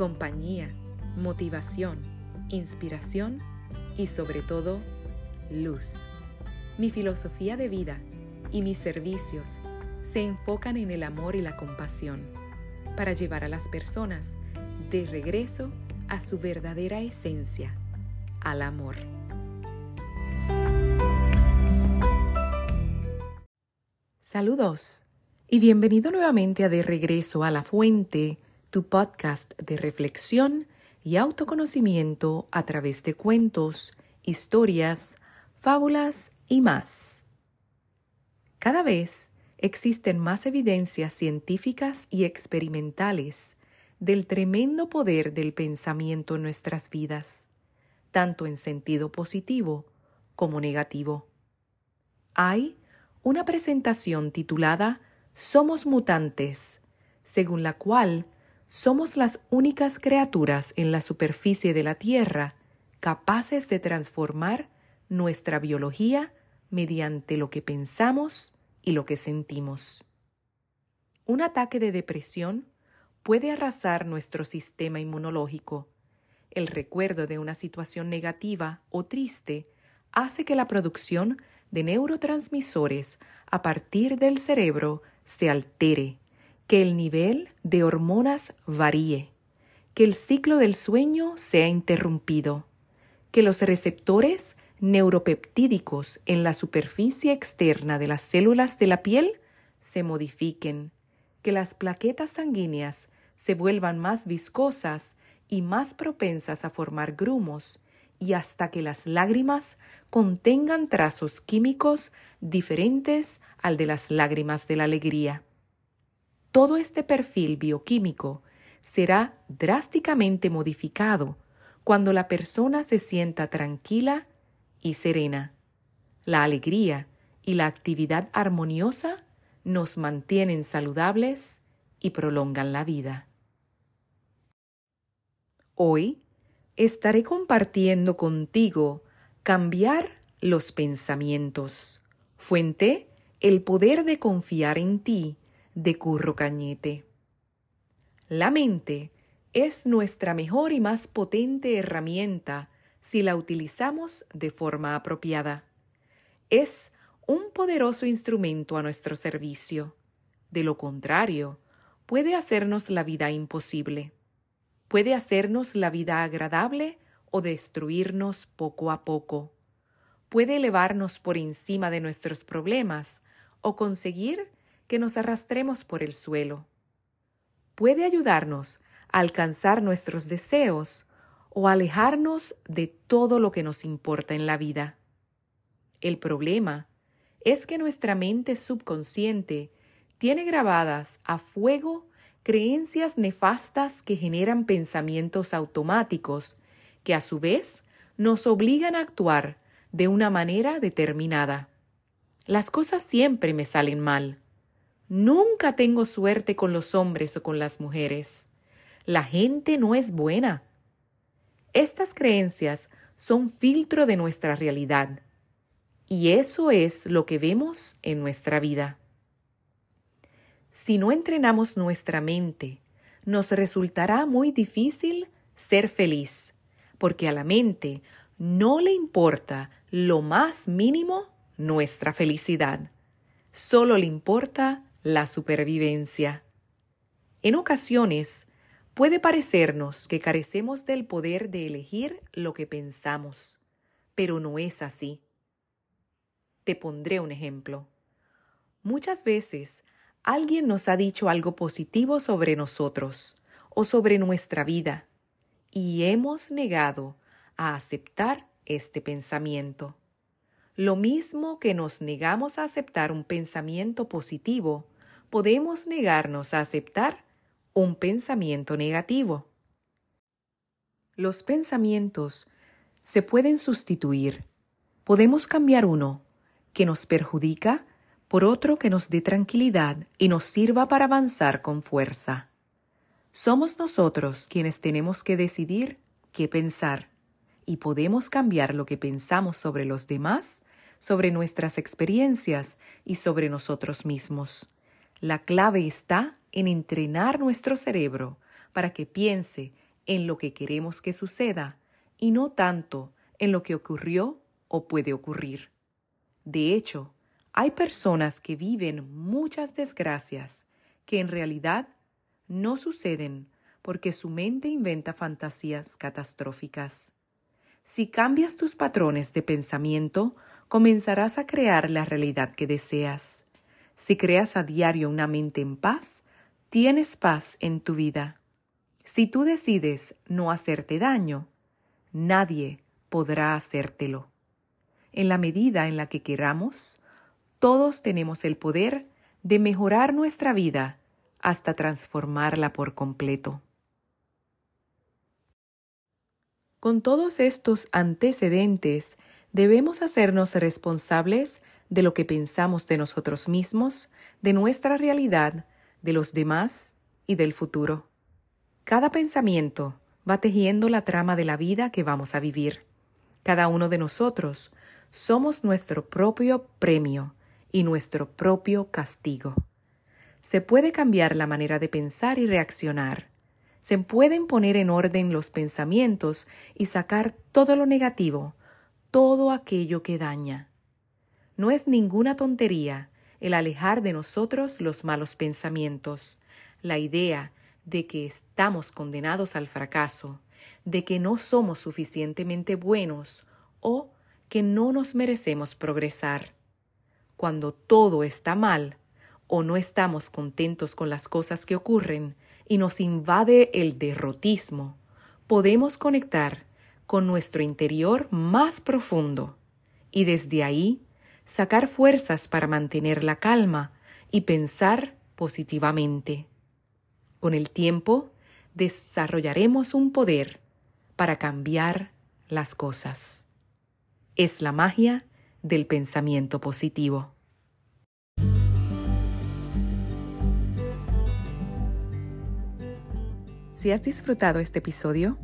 compañía, motivación, inspiración y sobre todo luz. Mi filosofía de vida y mis servicios se enfocan en el amor y la compasión para llevar a las personas de regreso a su verdadera esencia, al amor. Saludos y bienvenido nuevamente a De Regreso a la Fuente, tu podcast de reflexión y autoconocimiento a través de cuentos, historias, fábulas y más. Cada vez existen más evidencias científicas y experimentales del tremendo poder del pensamiento en nuestras vidas, tanto en sentido positivo como negativo. Hay una presentación titulada Somos mutantes, según la cual somos las únicas criaturas en la superficie de la Tierra capaces de transformar nuestra biología mediante lo que pensamos y lo que sentimos. Un ataque de depresión puede arrasar nuestro sistema inmunológico. El recuerdo de una situación negativa o triste hace que la producción de neurotransmisores a partir del cerebro se altere que el nivel de hormonas varíe, que el ciclo del sueño sea interrumpido, que los receptores neuropeptídicos en la superficie externa de las células de la piel se modifiquen, que las plaquetas sanguíneas se vuelvan más viscosas y más propensas a formar grumos, y hasta que las lágrimas contengan trazos químicos diferentes al de las lágrimas de la alegría todo este perfil bioquímico será drásticamente modificado cuando la persona se sienta tranquila y serena. La alegría y la actividad armoniosa nos mantienen saludables y prolongan la vida. Hoy estaré compartiendo contigo cambiar los pensamientos. Fuente, el poder de confiar en ti de Curro Cañete. La mente es nuestra mejor y más potente herramienta si la utilizamos de forma apropiada. Es un poderoso instrumento a nuestro servicio. De lo contrario, puede hacernos la vida imposible. Puede hacernos la vida agradable o destruirnos poco a poco. Puede elevarnos por encima de nuestros problemas o conseguir que nos arrastremos por el suelo. Puede ayudarnos a alcanzar nuestros deseos o alejarnos de todo lo que nos importa en la vida. El problema es que nuestra mente subconsciente tiene grabadas a fuego creencias nefastas que generan pensamientos automáticos que a su vez nos obligan a actuar de una manera determinada. Las cosas siempre me salen mal. Nunca tengo suerte con los hombres o con las mujeres. La gente no es buena. Estas creencias son filtro de nuestra realidad. Y eso es lo que vemos en nuestra vida. Si no entrenamos nuestra mente, nos resultará muy difícil ser feliz, porque a la mente no le importa lo más mínimo nuestra felicidad. Solo le importa la supervivencia. En ocasiones, puede parecernos que carecemos del poder de elegir lo que pensamos, pero no es así. Te pondré un ejemplo. Muchas veces alguien nos ha dicho algo positivo sobre nosotros o sobre nuestra vida y hemos negado a aceptar este pensamiento. Lo mismo que nos negamos a aceptar un pensamiento positivo, podemos negarnos a aceptar un pensamiento negativo. Los pensamientos se pueden sustituir. Podemos cambiar uno que nos perjudica por otro que nos dé tranquilidad y nos sirva para avanzar con fuerza. Somos nosotros quienes tenemos que decidir qué pensar y podemos cambiar lo que pensamos sobre los demás, sobre nuestras experiencias y sobre nosotros mismos. La clave está en entrenar nuestro cerebro para que piense en lo que queremos que suceda y no tanto en lo que ocurrió o puede ocurrir. De hecho, hay personas que viven muchas desgracias que en realidad no suceden porque su mente inventa fantasías catastróficas. Si cambias tus patrones de pensamiento, comenzarás a crear la realidad que deseas. Si creas a diario una mente en paz, tienes paz en tu vida. Si tú decides no hacerte daño, nadie podrá hacértelo. En la medida en la que queramos, todos tenemos el poder de mejorar nuestra vida hasta transformarla por completo. Con todos estos antecedentes, debemos hacernos responsables de lo que pensamos de nosotros mismos, de nuestra realidad, de los demás y del futuro. Cada pensamiento va tejiendo la trama de la vida que vamos a vivir. Cada uno de nosotros somos nuestro propio premio y nuestro propio castigo. Se puede cambiar la manera de pensar y reaccionar. Se pueden poner en orden los pensamientos y sacar todo lo negativo, todo aquello que daña. No es ninguna tontería el alejar de nosotros los malos pensamientos, la idea de que estamos condenados al fracaso, de que no somos suficientemente buenos o que no nos merecemos progresar. Cuando todo está mal o no estamos contentos con las cosas que ocurren y nos invade el derrotismo, podemos conectar con nuestro interior más profundo y desde ahí sacar fuerzas para mantener la calma y pensar positivamente. Con el tiempo desarrollaremos un poder para cambiar las cosas. Es la magia del pensamiento positivo. Si has disfrutado este episodio,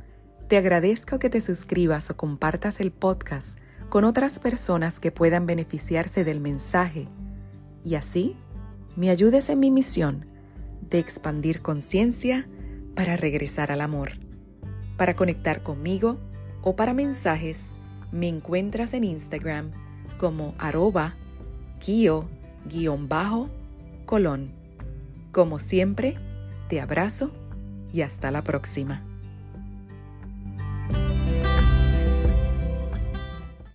te agradezco que te suscribas o compartas el podcast con otras personas que puedan beneficiarse del mensaje y así me ayudes en mi misión de expandir conciencia para regresar al amor. Para conectar conmigo o para mensajes, me encuentras en Instagram como arroba kio-colón. Como siempre, te abrazo y hasta la próxima.